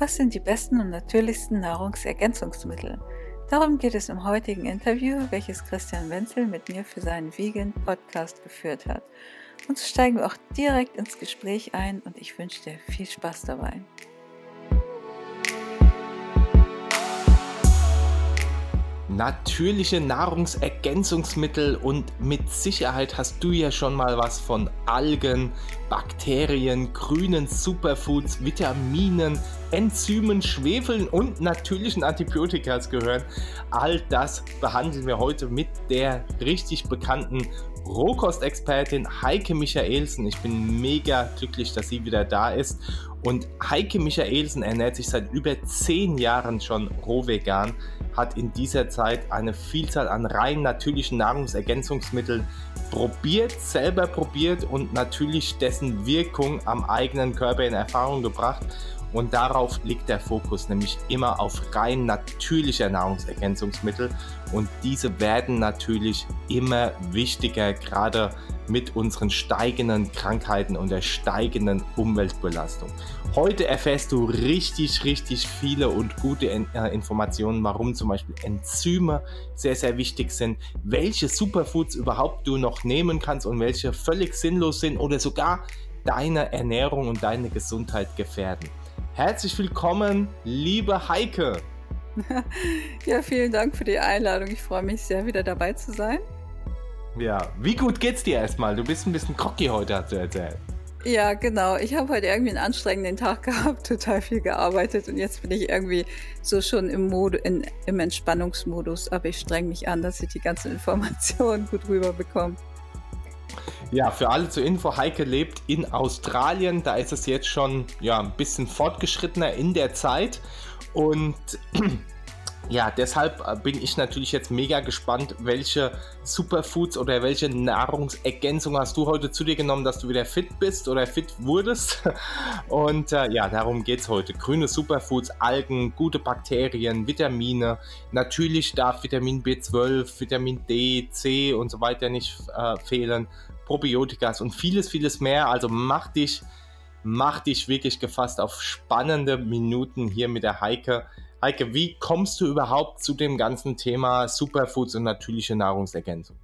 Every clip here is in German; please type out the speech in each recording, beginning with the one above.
Was sind die besten und natürlichsten Nahrungsergänzungsmittel? Darum geht es im heutigen Interview, welches Christian Wenzel mit mir für seinen Vegan Podcast geführt hat. Und so steigen wir auch direkt ins Gespräch ein und ich wünsche dir viel Spaß dabei. Natürliche Nahrungsergänzungsmittel und mit Sicherheit hast du ja schon mal was von Algen, Bakterien, grünen Superfoods, Vitaminen, Enzymen, Schwefeln und natürlichen Antibiotikas gehört. All das behandeln wir heute mit der richtig bekannten Rohkostexpertin Heike Michaelsen. Ich bin mega glücklich, dass sie wieder da ist. Und Heike Michaelsen ernährt sich seit über zehn Jahren schon rohvegan hat in dieser Zeit eine Vielzahl an rein natürlichen Nahrungsergänzungsmitteln probiert, selber probiert und natürlich dessen Wirkung am eigenen Körper in Erfahrung gebracht. Und darauf liegt der Fokus, nämlich immer auf rein natürlicher Nahrungsergänzungsmittel. Und diese werden natürlich immer wichtiger, gerade mit unseren steigenden Krankheiten und der steigenden Umweltbelastung. Heute erfährst du richtig, richtig viele und gute äh, Informationen, warum zum Beispiel Enzyme sehr, sehr wichtig sind, welche Superfoods überhaupt du noch nehmen kannst und welche völlig sinnlos sind oder sogar deine Ernährung und deine Gesundheit gefährden. Herzlich willkommen, liebe Heike. Ja, vielen Dank für die Einladung. Ich freue mich sehr, wieder dabei zu sein. Ja, wie gut geht's dir erstmal? Du bist ein bisschen cocky heute, hast du erzählt. Ja, genau. Ich habe heute irgendwie einen anstrengenden Tag gehabt, total viel gearbeitet und jetzt bin ich irgendwie so schon im, Mode, in, im Entspannungsmodus. Aber ich streng mich an, dass ich die ganzen Informationen gut rüberbekomme. Ja, für alle zur Info, Heike lebt in Australien. Da ist es jetzt schon ja, ein bisschen fortgeschrittener in der Zeit. Und ja, deshalb äh, bin ich natürlich jetzt mega gespannt, welche Superfoods oder welche Nahrungsergänzung hast du heute zu dir genommen, dass du wieder fit bist oder fit wurdest. Und äh, ja, darum geht es heute. Grüne Superfoods, Algen, gute Bakterien, Vitamine. Natürlich darf Vitamin B12, Vitamin D, C und so weiter nicht äh, fehlen. Probiotikas und vieles, vieles mehr. Also mach dich, mach dich wirklich gefasst auf spannende Minuten hier mit der Heike. Heike, wie kommst du überhaupt zu dem ganzen Thema Superfoods und natürliche Nahrungsergänzung?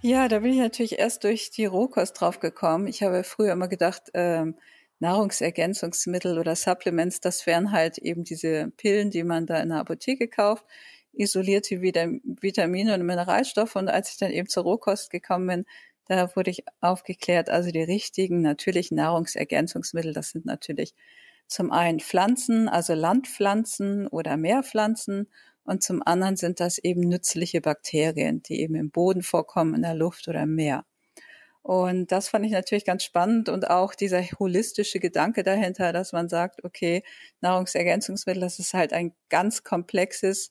Ja, da bin ich natürlich erst durch die Rohkost drauf gekommen. Ich habe früher immer gedacht, ähm, Nahrungsergänzungsmittel oder Supplements, das wären halt eben diese Pillen, die man da in der Apotheke kauft, isolierte Vitamine und Mineralstoffe. Und als ich dann eben zur Rohkost gekommen bin, da wurde ich aufgeklärt, also die richtigen natürlichen Nahrungsergänzungsmittel, das sind natürlich zum einen Pflanzen, also Landpflanzen oder Meerpflanzen und zum anderen sind das eben nützliche Bakterien, die eben im Boden vorkommen, in der Luft oder im Meer. Und das fand ich natürlich ganz spannend und auch dieser holistische Gedanke dahinter, dass man sagt, okay, Nahrungsergänzungsmittel, das ist halt ein ganz komplexes,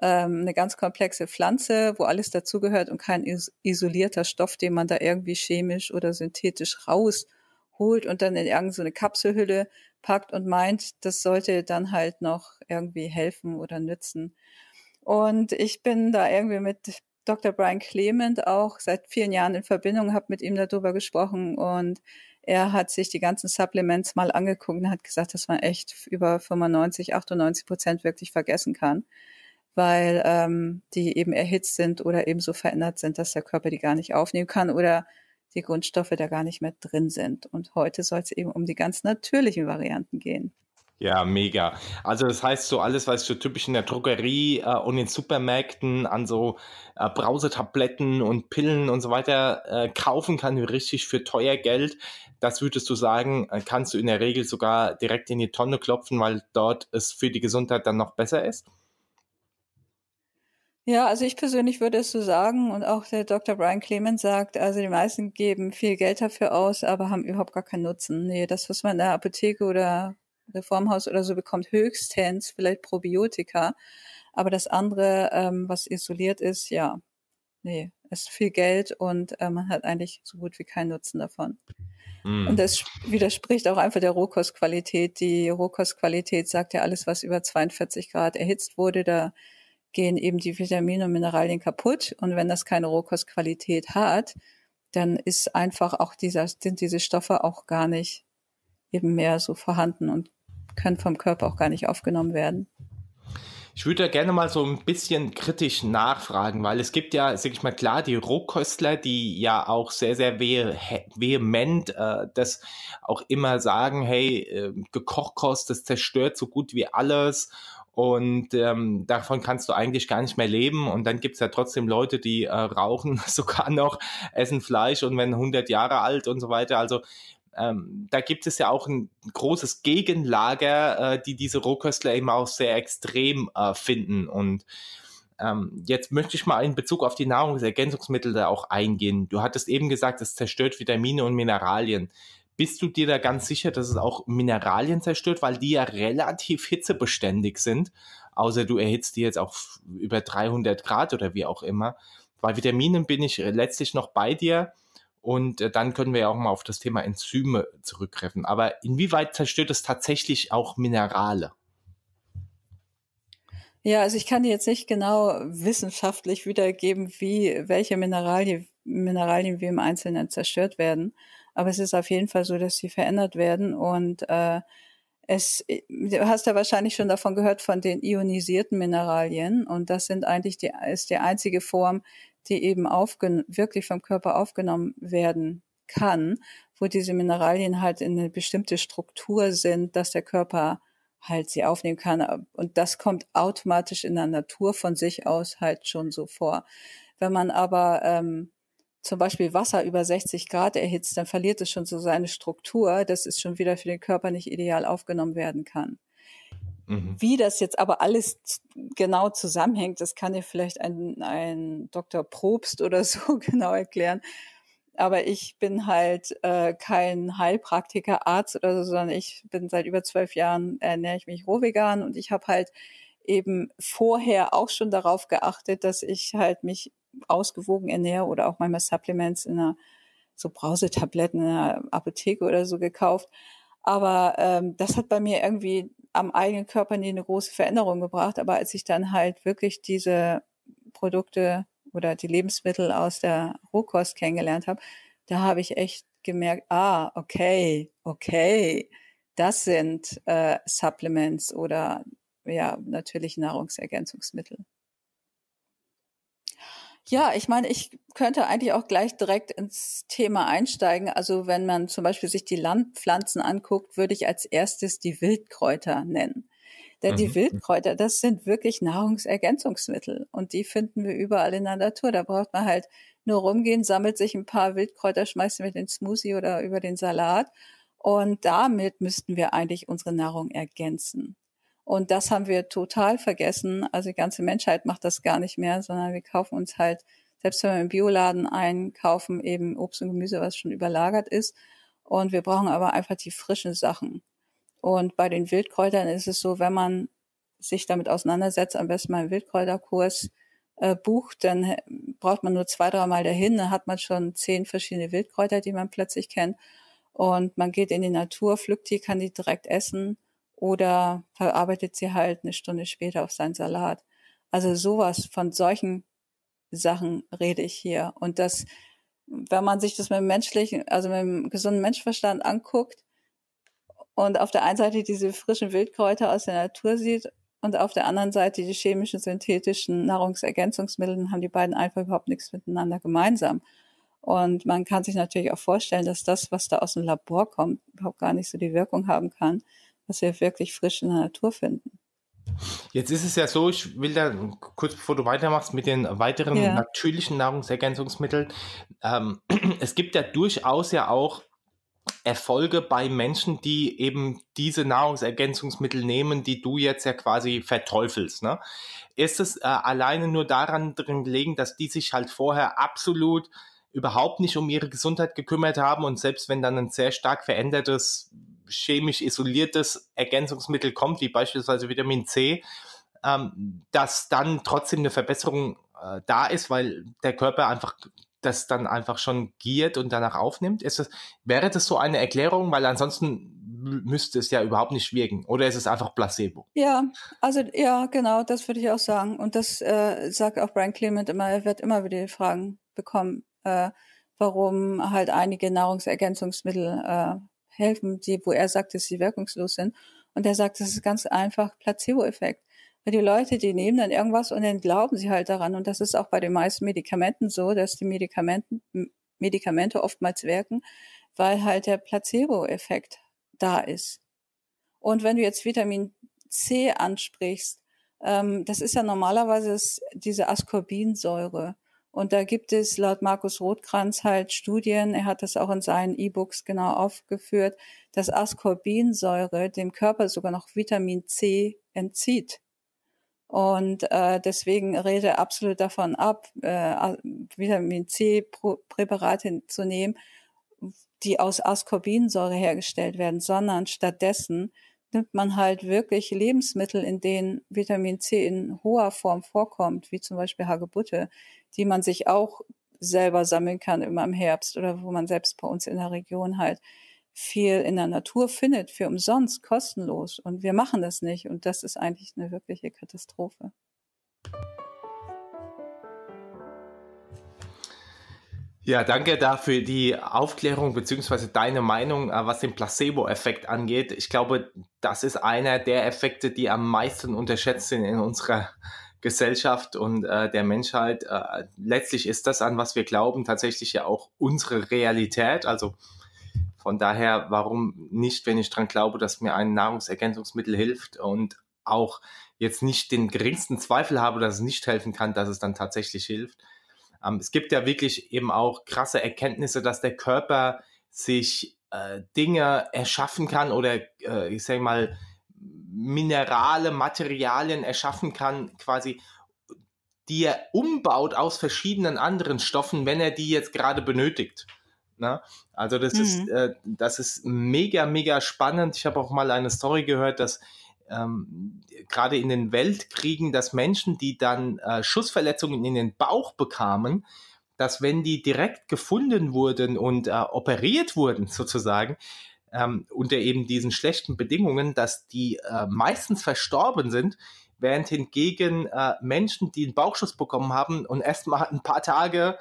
ähm, eine ganz komplexe Pflanze, wo alles dazugehört und kein isolierter Stoff, den man da irgendwie chemisch oder synthetisch rausholt und dann in irgendeine Kapselhülle packt und meint, das sollte dann halt noch irgendwie helfen oder nützen. Und ich bin da irgendwie mit Dr. Brian Clement auch seit vielen Jahren in Verbindung, habe mit ihm darüber gesprochen und er hat sich die ganzen Supplements mal angeguckt und hat gesagt, dass man echt über 95, 98 Prozent wirklich vergessen kann, weil ähm, die eben erhitzt sind oder eben so verändert sind, dass der Körper die gar nicht aufnehmen kann oder die Grundstoffe da gar nicht mehr drin sind. Und heute soll es eben um die ganz natürlichen Varianten gehen. Ja, mega. Also das heißt, so alles, was so typisch in der Drogerie äh, und in Supermärkten an so äh, Brausetabletten und Pillen und so weiter äh, kaufen kann, richtig für teuer Geld, das würdest du sagen, äh, kannst du in der Regel sogar direkt in die Tonne klopfen, weil dort es für die Gesundheit dann noch besser ist? Ja, also ich persönlich würde es so sagen und auch der Dr. Brian Clemens sagt, also die meisten geben viel Geld dafür aus, aber haben überhaupt gar keinen Nutzen. Nee, das, was man in der Apotheke oder Reformhaus oder so bekommt, höchstens vielleicht Probiotika. Aber das andere, ähm, was isoliert ist, ja, nee, ist viel Geld und äh, man hat eigentlich so gut wie keinen Nutzen davon. Mm. Und das widerspricht auch einfach der Rohkostqualität. Die Rohkostqualität sagt ja alles, was über 42 Grad erhitzt wurde, da gehen eben die Vitamine und Mineralien kaputt. Und wenn das keine Rohkostqualität hat, dann ist einfach auch dieser, sind diese Stoffe auch gar nicht eben mehr so vorhanden und können vom Körper auch gar nicht aufgenommen werden. Ich würde da gerne mal so ein bisschen kritisch nachfragen, weil es gibt ja, sag ich mal, klar, die Rohköstler, die ja auch sehr, sehr vehement äh, das auch immer sagen, hey, äh, Gekochkost, das zerstört so gut wie alles und ähm, davon kannst du eigentlich gar nicht mehr leben. Und dann gibt's ja trotzdem Leute, die äh, rauchen sogar noch, essen Fleisch und wenn 100 Jahre alt und so weiter. Also ähm, da gibt es ja auch ein großes Gegenlager, äh, die diese Rohköstler eben auch sehr extrem äh, finden. Und ähm, jetzt möchte ich mal in Bezug auf die Nahrungsergänzungsmittel da auch eingehen. Du hattest eben gesagt, es zerstört Vitamine und Mineralien. Bist du dir da ganz sicher, dass es auch Mineralien zerstört, weil die ja relativ hitzebeständig sind? Außer du erhitzt die jetzt auf über 300 Grad oder wie auch immer. Bei Vitaminen bin ich letztlich noch bei dir. Und äh, dann können wir ja auch mal auf das Thema Enzyme zurückgreifen. Aber inwieweit zerstört es tatsächlich auch Minerale? Ja, also ich kann dir jetzt nicht genau wissenschaftlich wiedergeben, wie welche Mineralien, Mineralien wie im Einzelnen zerstört werden. Aber es ist auf jeden Fall so, dass sie verändert werden und äh, es, du hast ja wahrscheinlich schon davon gehört von den ionisierten Mineralien und das sind eigentlich die, ist die einzige Form, die eben wirklich vom Körper aufgenommen werden kann, wo diese Mineralien halt in eine bestimmte Struktur sind, dass der Körper halt sie aufnehmen kann. Und das kommt automatisch in der Natur von sich aus halt schon so vor. Wenn man aber ähm, zum Beispiel Wasser über 60 Grad erhitzt, dann verliert es schon so seine Struktur, dass es schon wieder für den Körper nicht ideal aufgenommen werden kann. Mhm. Wie das jetzt aber alles genau zusammenhängt, das kann dir vielleicht ein, ein Dr. Probst oder so genau erklären. Aber ich bin halt äh, kein Heilpraktiker, Arzt oder so, sondern ich bin seit über zwölf Jahren, ernähre ich mich rohvegan und ich habe halt eben vorher auch schon darauf geachtet, dass ich halt mich ausgewogen ernähre oder auch manchmal Supplements in einer so Brausetabletten in einer Apotheke oder so gekauft. Aber ähm, das hat bei mir irgendwie am eigenen Körper nie eine große Veränderung gebracht. Aber als ich dann halt wirklich diese Produkte oder die Lebensmittel aus der Rohkost kennengelernt habe, da habe ich echt gemerkt, ah, okay, okay, das sind äh, Supplements oder ja, natürlich Nahrungsergänzungsmittel. Ja, ich meine, ich könnte eigentlich auch gleich direkt ins Thema einsteigen. Also wenn man zum Beispiel sich die Landpflanzen anguckt, würde ich als erstes die Wildkräuter nennen. Denn mhm. die Wildkräuter, das sind wirklich Nahrungsergänzungsmittel und die finden wir überall in der Natur. Da braucht man halt nur rumgehen, sammelt sich ein paar Wildkräuter, schmeißt sie mit den Smoothie oder über den Salat und damit müssten wir eigentlich unsere Nahrung ergänzen. Und das haben wir total vergessen. Also die ganze Menschheit macht das gar nicht mehr, sondern wir kaufen uns halt, selbst wenn wir im Bioladen einkaufen, eben Obst und Gemüse, was schon überlagert ist. Und wir brauchen aber einfach die frischen Sachen. Und bei den Wildkräutern ist es so, wenn man sich damit auseinandersetzt, am besten mal einen Wildkräuterkurs äh, bucht, dann braucht man nur zwei, dreimal dahin, dann hat man schon zehn verschiedene Wildkräuter, die man plötzlich kennt. Und man geht in die Natur, pflückt die, kann die direkt essen oder verarbeitet sie halt eine Stunde später auf seinen Salat. Also sowas von solchen Sachen rede ich hier. Und das, wenn man sich das mit dem menschlichen, also mit dem gesunden Menschverstand anguckt und auf der einen Seite diese frischen Wildkräuter aus der Natur sieht und auf der anderen Seite die chemischen, synthetischen Nahrungsergänzungsmittel, dann haben die beiden einfach überhaupt nichts miteinander gemeinsam. Und man kann sich natürlich auch vorstellen, dass das, was da aus dem Labor kommt, überhaupt gar nicht so die Wirkung haben kann, was wir wirklich frisch in der Natur finden. Jetzt ist es ja so, ich will da kurz bevor du weitermachst mit den weiteren ja. natürlichen Nahrungsergänzungsmitteln. Ähm, es gibt ja durchaus ja auch Erfolge bei Menschen, die eben diese Nahrungsergänzungsmittel nehmen, die du jetzt ja quasi verteufelst. Ne? Ist es äh, alleine nur daran drin gelegen, dass die sich halt vorher absolut überhaupt nicht um ihre Gesundheit gekümmert haben und selbst wenn dann ein sehr stark verändertes chemisch isoliertes Ergänzungsmittel kommt, wie beispielsweise Vitamin C, ähm, dass dann trotzdem eine Verbesserung äh, da ist, weil der Körper einfach das dann einfach schon giert und danach aufnimmt? Das, wäre das so eine Erklärung? Weil ansonsten müsste es ja überhaupt nicht wirken. Oder ist es einfach Placebo? Ja, also ja, genau, das würde ich auch sagen. Und das äh, sagt auch Brian Clement immer, er wird immer wieder die Fragen bekommen, äh, warum halt einige Nahrungsergänzungsmittel äh, helfen, die, wo er sagt, dass sie wirkungslos sind. Und der sagt, das ist ganz einfach Placebo-Effekt. Weil die Leute, die nehmen dann irgendwas und dann glauben sie halt daran. Und das ist auch bei den meisten Medikamenten so, dass die Medikamenten, Medikamente oftmals wirken, weil halt der Placebo-Effekt da ist. Und wenn du jetzt Vitamin C ansprichst, ähm, das ist ja normalerweise diese Ascorbinsäure. Und da gibt es laut Markus Rothkranz halt Studien, er hat das auch in seinen E-Books genau aufgeführt, dass Ascorbinsäure dem Körper sogar noch Vitamin C entzieht. Und äh, deswegen rede er absolut davon ab, äh, Vitamin C-Präparate zu nehmen, die aus Ascorbinsäure hergestellt werden, sondern stattdessen nimmt man halt wirklich Lebensmittel, in denen Vitamin C in hoher Form vorkommt, wie zum Beispiel Hagebutte, die man sich auch selber sammeln kann immer im Herbst oder wo man selbst bei uns in der Region halt viel in der Natur findet, für umsonst, kostenlos. Und wir machen das nicht. Und das ist eigentlich eine wirkliche Katastrophe. Ja, danke dafür die Aufklärung beziehungsweise deine Meinung, äh, was den Placebo-Effekt angeht. Ich glaube, das ist einer der Effekte, die am meisten unterschätzt sind in unserer Gesellschaft und äh, der Menschheit. Äh, letztlich ist das, an was wir glauben, tatsächlich ja auch unsere Realität. Also von daher, warum nicht, wenn ich dran glaube, dass mir ein Nahrungsergänzungsmittel hilft und auch jetzt nicht den geringsten Zweifel habe, dass es nicht helfen kann, dass es dann tatsächlich hilft. Ähm, es gibt ja wirklich eben auch krasse Erkenntnisse, dass der Körper sich äh, Dinge erschaffen kann oder äh, ich sage mal Minerale, Materialien erschaffen kann, quasi die er umbaut aus verschiedenen anderen Stoffen, wenn er die jetzt gerade benötigt. Na? Also das mhm. ist äh, das ist mega mega spannend. Ich habe auch mal eine Story gehört, dass ähm, gerade in den Weltkriegen, dass Menschen, die dann äh, Schussverletzungen in den Bauch bekamen, dass wenn die direkt gefunden wurden und äh, operiert wurden sozusagen, ähm, unter eben diesen schlechten Bedingungen, dass die äh, meistens verstorben sind, während hingegen äh, Menschen, die einen Bauchschuss bekommen haben und erstmal ein paar Tage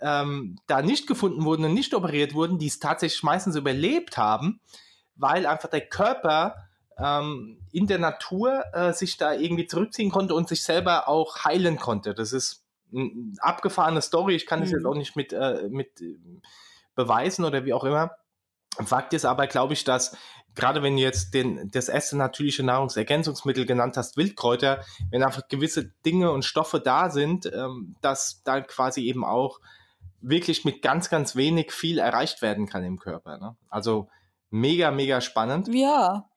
ähm, da nicht gefunden wurden und nicht operiert wurden, die es tatsächlich meistens überlebt haben, weil einfach der Körper ähm, in der Natur äh, sich da irgendwie zurückziehen konnte und sich selber auch heilen konnte. Das ist abgefahrene Story. Ich kann das jetzt mhm. auch nicht mit, äh, mit äh, beweisen oder wie auch immer. Fakt ist aber, glaube ich, dass gerade wenn du jetzt den, das erste natürliche Nahrungsergänzungsmittel genannt hast, Wildkräuter, wenn einfach gewisse Dinge und Stoffe da sind, ähm, dass da quasi eben auch wirklich mit ganz, ganz wenig viel erreicht werden kann im Körper. Ne? Also mega, mega spannend. Ja,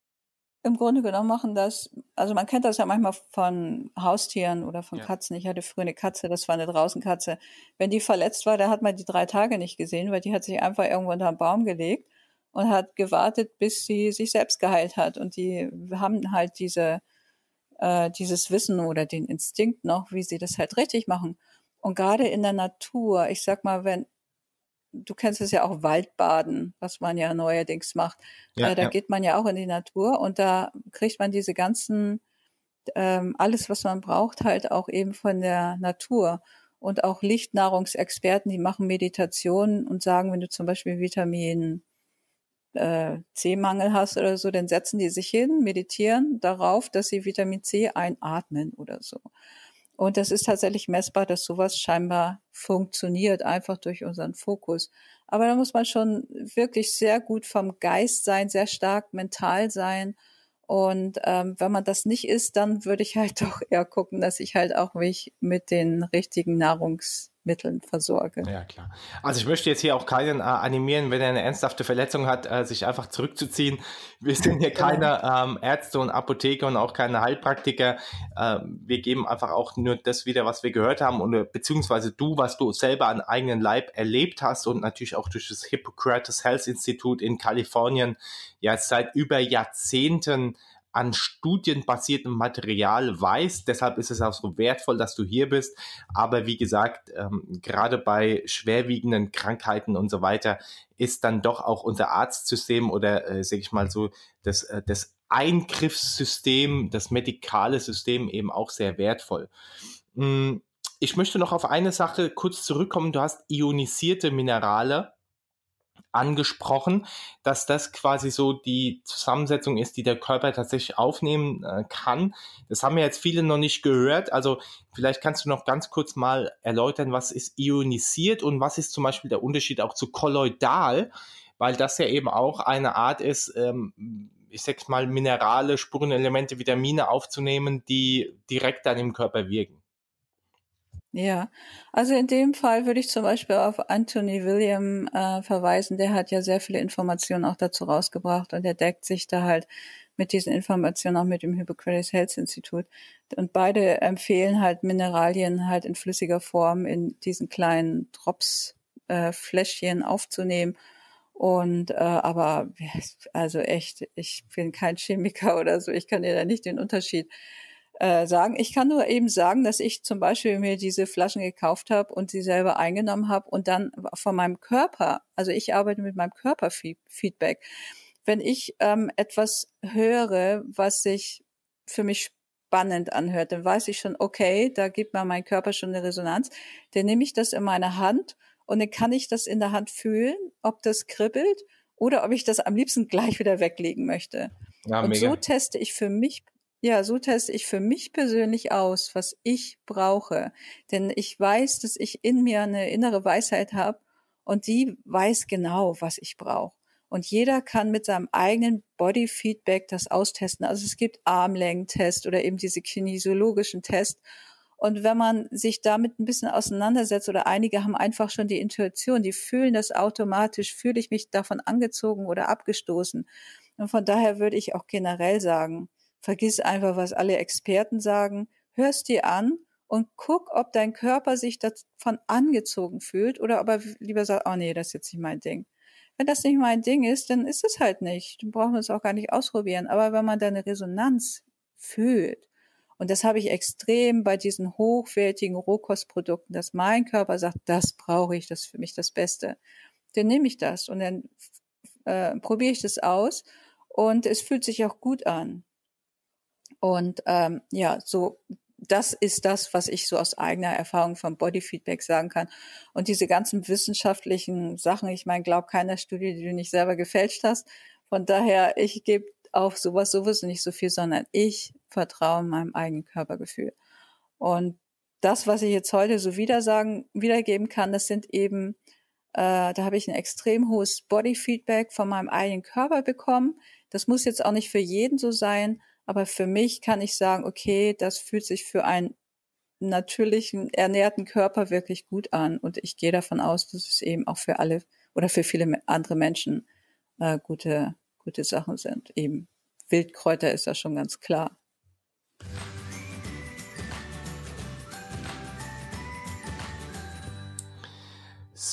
im Grunde genommen machen das, also man kennt das ja manchmal von Haustieren oder von ja. Katzen. Ich hatte früher eine Katze, das war eine Draußenkatze. Wenn die verletzt war, da hat man die drei Tage nicht gesehen, weil die hat sich einfach irgendwo unter einen Baum gelegt und hat gewartet, bis sie sich selbst geheilt hat. Und die haben halt diese, äh, dieses Wissen oder den Instinkt noch, wie sie das halt richtig machen. Und gerade in der Natur, ich sag mal, wenn du kennst es ja auch Waldbaden, was man ja neuerdings macht. Ja, äh, da ja. geht man ja auch in die Natur und da kriegt man diese ganzen, ähm, alles, was man braucht, halt auch eben von der Natur. Und auch Lichtnahrungsexperten, die machen Meditationen und sagen, wenn du zum Beispiel Vitamin äh, C-Mangel hast oder so, dann setzen die sich hin, meditieren darauf, dass sie Vitamin C einatmen oder so. Und das ist tatsächlich messbar, dass sowas scheinbar funktioniert, einfach durch unseren Fokus. Aber da muss man schon wirklich sehr gut vom Geist sein, sehr stark mental sein. Und ähm, wenn man das nicht ist, dann würde ich halt doch eher gucken, dass ich halt auch mich mit den richtigen Nahrungs Mitteln versorge. Ja, klar. Also ich möchte jetzt hier auch keinen äh, animieren, wenn er eine ernsthafte Verletzung hat, äh, sich einfach zurückzuziehen. Wir sind hier genau. keine ähm, Ärzte und Apotheker und auch keine Heilpraktiker. Äh, wir geben einfach auch nur das wieder, was wir gehört haben und äh, beziehungsweise du, was du selber an eigenen Leib erlebt hast und natürlich auch durch das Hippocrates Health Institute in Kalifornien ja seit über Jahrzehnten an studienbasiertem Material weiß. Deshalb ist es auch so wertvoll, dass du hier bist. Aber wie gesagt, ähm, gerade bei schwerwiegenden Krankheiten und so weiter ist dann doch auch unser Arztsystem oder, äh, sage ich mal so, das, äh, das Eingriffssystem, das medikale System eben auch sehr wertvoll. Hm, ich möchte noch auf eine Sache kurz zurückkommen. Du hast ionisierte Minerale angesprochen, dass das quasi so die Zusammensetzung ist, die der Körper tatsächlich aufnehmen äh, kann. Das haben ja jetzt viele noch nicht gehört. Also vielleicht kannst du noch ganz kurz mal erläutern, was ist ionisiert und was ist zum Beispiel der Unterschied auch zu kolloidal, weil das ja eben auch eine Art ist, ähm, ich sag's mal, Minerale, Spurenelemente, Vitamine aufzunehmen, die direkt dann im Körper wirken. Ja, also in dem Fall würde ich zum Beispiel auf Anthony William äh, verweisen. Der hat ja sehr viele Informationen auch dazu rausgebracht und er deckt sich da halt mit diesen Informationen auch mit dem Hippocrates Health Institute. Und beide empfehlen halt Mineralien halt in flüssiger Form in diesen kleinen Drops äh, Fläschchen aufzunehmen. Und äh, aber also echt, ich bin kein Chemiker oder so, ich kann dir da nicht den Unterschied äh, sagen. Ich kann nur eben sagen, dass ich zum Beispiel mir diese Flaschen gekauft habe und sie selber eingenommen habe und dann von meinem Körper, also ich arbeite mit meinem Körperfeedback. Wenn ich ähm, etwas höre, was sich für mich spannend anhört, dann weiß ich schon, okay, da gibt mir mein Körper schon eine Resonanz. Dann nehme ich das in meine Hand und dann kann ich das in der Hand fühlen, ob das kribbelt oder ob ich das am liebsten gleich wieder weglegen möchte. Ja, und mega. so teste ich für mich ja, so teste ich für mich persönlich aus, was ich brauche. Denn ich weiß, dass ich in mir eine innere Weisheit habe und die weiß genau, was ich brauche. Und jeder kann mit seinem eigenen Body Feedback das austesten. Also es gibt Armlängentest oder eben diese kinesiologischen Tests. Und wenn man sich damit ein bisschen auseinandersetzt oder einige haben einfach schon die Intuition, die fühlen das automatisch, fühle ich mich davon angezogen oder abgestoßen. Und von daher würde ich auch generell sagen, Vergiss einfach, was alle Experten sagen, hörst dir an und guck, ob dein Körper sich davon angezogen fühlt oder ob er lieber sagt, oh nee, das ist jetzt nicht mein Ding. Wenn das nicht mein Ding ist, dann ist es halt nicht. Dann brauchen wir es auch gar nicht ausprobieren. Aber wenn man deine Resonanz fühlt, und das habe ich extrem bei diesen hochwertigen Rohkostprodukten, dass mein Körper sagt, das brauche ich, das ist für mich das Beste. Dann nehme ich das und dann äh, probiere ich das aus und es fühlt sich auch gut an. Und ähm, ja, so das ist das, was ich so aus eigener Erfahrung vom Bodyfeedback sagen kann. Und diese ganzen wissenschaftlichen Sachen, ich meine, glaub keiner Studie, die du nicht selber gefälscht hast. Von daher, ich gebe auf sowas sowieso nicht so viel, sondern ich vertraue meinem eigenen Körpergefühl. Und das, was ich jetzt heute so wieder sagen, wiedergeben kann, das sind eben, äh, da habe ich ein extrem hohes Bodyfeedback von meinem eigenen Körper bekommen. Das muss jetzt auch nicht für jeden so sein, aber für mich kann ich sagen, okay, das fühlt sich für einen natürlichen, ernährten Körper wirklich gut an. Und ich gehe davon aus, dass es eben auch für alle oder für viele andere Menschen äh, gute, gute Sachen sind. Eben Wildkräuter ist ja schon ganz klar.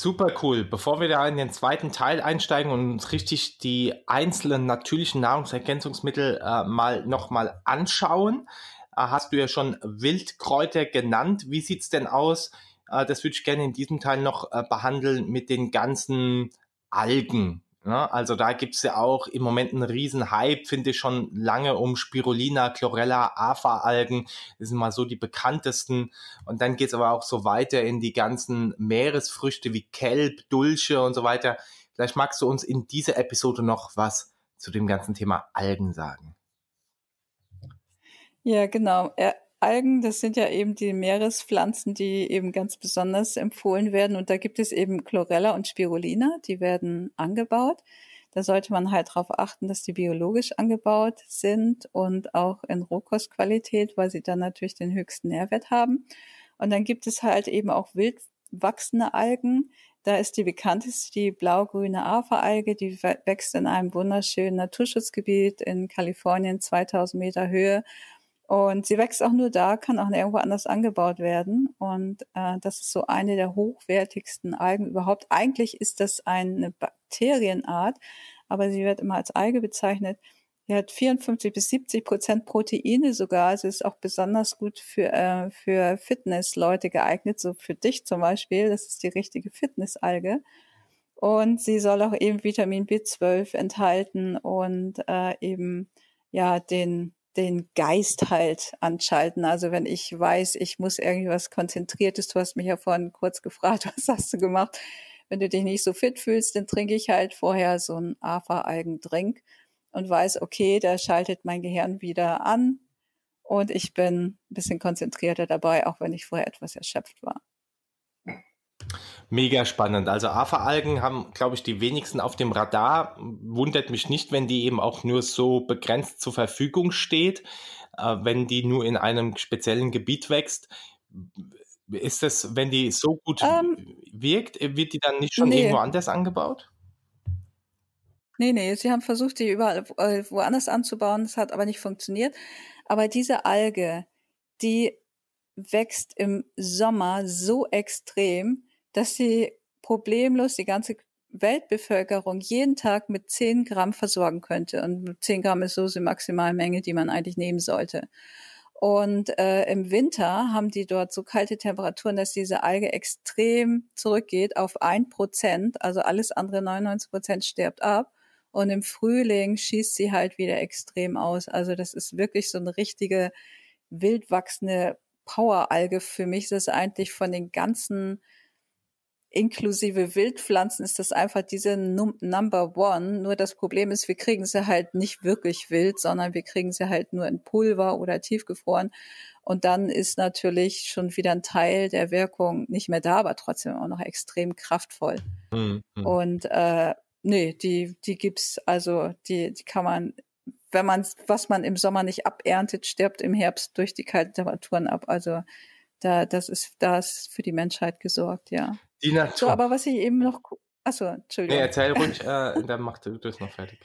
Super cool. Bevor wir da in den zweiten Teil einsteigen und uns richtig die einzelnen natürlichen Nahrungsergänzungsmittel äh, mal nochmal anschauen, äh, hast du ja schon Wildkräuter genannt. Wie sieht's denn aus? Äh, das würde ich gerne in diesem Teil noch äh, behandeln mit den ganzen Algen. Ne? Also da gibt's ja auch im Moment einen riesen Hype, finde ich schon lange um Spirulina, Chlorella, Afa-Algen. Das sind mal so die bekanntesten. Und dann geht's aber auch so weiter in die ganzen Meeresfrüchte wie Kelb, Dulce und so weiter. Vielleicht magst du uns in dieser Episode noch was zu dem ganzen Thema Algen sagen. Ja, genau. Algen, das sind ja eben die Meerespflanzen, die eben ganz besonders empfohlen werden. Und da gibt es eben Chlorella und Spirulina, die werden angebaut. Da sollte man halt darauf achten, dass die biologisch angebaut sind und auch in Rohkostqualität, weil sie dann natürlich den höchsten Nährwert haben. Und dann gibt es halt eben auch wild wachsende Algen. Da ist die bekannteste die blau-grüne Afa-Alge, die wächst in einem wunderschönen Naturschutzgebiet in Kalifornien, 2000 Meter Höhe und sie wächst auch nur da, kann auch nirgendwo anders angebaut werden. Und äh, das ist so eine der hochwertigsten Algen überhaupt. Eigentlich ist das eine Bakterienart, aber sie wird immer als Alge bezeichnet. Sie hat 54 bis 70 Prozent Proteine sogar. Also ist auch besonders gut für, äh, für Fitnessleute geeignet, so für dich zum Beispiel. Das ist die richtige Fitnessalge. Und sie soll auch eben Vitamin B12 enthalten und äh, eben ja den den Geist halt anschalten. Also wenn ich weiß, ich muss irgendwas Konzentriertes, du hast mich ja vorhin kurz gefragt, was hast du gemacht? wenn du dich nicht so fit fühlst, dann trinke ich halt vorher so einen AFA-Algendrink und weiß, okay, der schaltet mein Gehirn wieder an und ich bin ein bisschen konzentrierter dabei, auch wenn ich vorher etwas erschöpft war. Mega spannend. Also AFA-Algen haben, glaube ich, die wenigsten auf dem Radar. Wundert mich nicht, wenn die eben auch nur so begrenzt zur Verfügung steht, äh, wenn die nur in einem speziellen Gebiet wächst. Ist das, wenn die so gut ähm, wirkt, wird die dann nicht schon nee. irgendwo anders angebaut? Nee, nee, sie haben versucht, die überall äh, woanders anzubauen, das hat aber nicht funktioniert. Aber diese Alge, die wächst im Sommer so extrem, dass sie problemlos die ganze Weltbevölkerung jeden Tag mit 10 Gramm versorgen könnte. Und 10 Gramm ist so die Maximalmenge, die man eigentlich nehmen sollte. Und äh, im Winter haben die dort so kalte Temperaturen, dass diese Alge extrem zurückgeht auf ein Prozent. Also alles andere 99 Prozent stirbt ab. Und im Frühling schießt sie halt wieder extrem aus. Also das ist wirklich so eine richtige wild wachsende Poweralge für mich. Das ist eigentlich von den ganzen inklusive Wildpflanzen ist das einfach diese Num Number One. Nur das Problem ist, wir kriegen sie halt nicht wirklich wild, sondern wir kriegen sie halt nur in Pulver oder tiefgefroren. Und dann ist natürlich schon wieder ein Teil der Wirkung nicht mehr da, aber trotzdem auch noch extrem kraftvoll. Mhm. Und äh, nee, die, die gibt's, also die, die kann man, wenn man, was man im Sommer nicht aberntet, stirbt im Herbst durch die kalten Temperaturen ab. Also da, das ist, da ist für die Menschheit gesorgt, ja. Die Natur. So, aber was ich eben noch, achso, Entschuldigung. Nee, erzähl ruhig, äh, dann mach du das noch fertig.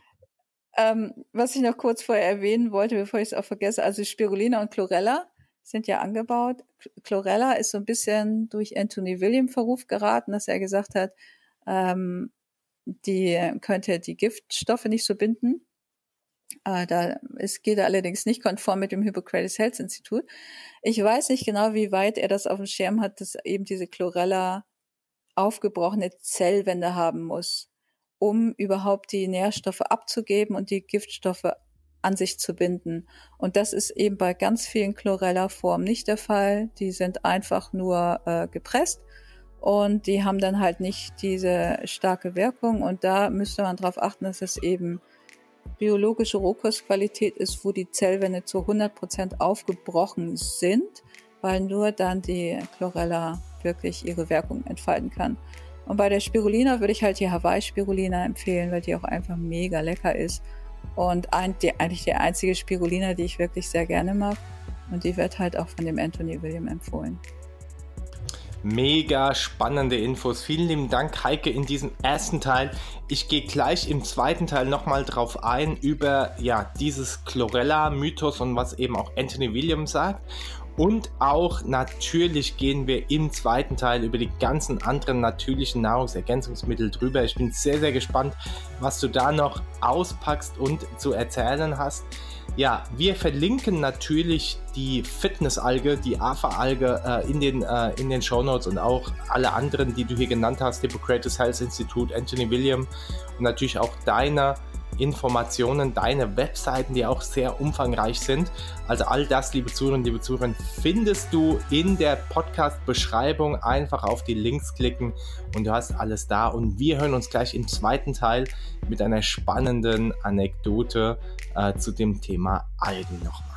Ähm, was ich noch kurz vorher erwähnen wollte, bevor ich es auch vergesse, also Spirulina und Chlorella sind ja angebaut. Chlorella ist so ein bisschen durch Anthony William Verruf geraten, dass er gesagt hat, ähm, die könnte die Giftstoffe nicht so binden. Äh, da es geht allerdings nicht konform mit dem Hippocrates Health Institut. Ich weiß nicht genau, wie weit er das auf dem Schirm hat, dass eben diese Chlorella aufgebrochene Zellwände haben muss, um überhaupt die Nährstoffe abzugeben und die Giftstoffe an sich zu binden. Und das ist eben bei ganz vielen Chlorella-Formen nicht der Fall. Die sind einfach nur äh, gepresst und die haben dann halt nicht diese starke Wirkung. Und da müsste man darauf achten, dass es eben biologische Rohkostqualität ist, wo die Zellwände zu 100 Prozent aufgebrochen sind, weil nur dann die Chlorella wirklich ihre Wirkung entfalten kann. Und bei der Spirulina würde ich halt die Hawaii-Spirulina empfehlen, weil die auch einfach mega lecker ist. Und ein, die, eigentlich die einzige Spirulina, die ich wirklich sehr gerne mag. Und die wird halt auch von dem Anthony William empfohlen. Mega spannende Infos. Vielen lieben Dank, Heike, in diesem ersten Teil. Ich gehe gleich im zweiten Teil nochmal drauf ein über ja, dieses Chlorella-Mythos und was eben auch Anthony Williams sagt. Und auch natürlich gehen wir im zweiten Teil über die ganzen anderen natürlichen Nahrungsergänzungsmittel drüber. Ich bin sehr, sehr gespannt, was du da noch auspackst und zu erzählen hast. Ja, wir verlinken natürlich die Fitnessalge, die AFA-Alge äh, in den, äh, in den Shownotes und auch alle anderen, die du hier genannt hast, Hippocrates Health Institute, Anthony William und natürlich auch deiner Informationen, deine Webseiten, die auch sehr umfangreich sind. Also all das, liebe Zuhörerinnen, liebe Zuhörer, findest du in der Podcast-Beschreibung. Einfach auf die Links klicken und du hast alles da. Und wir hören uns gleich im zweiten Teil mit einer spannenden Anekdote äh, zu dem Thema Algen nochmal.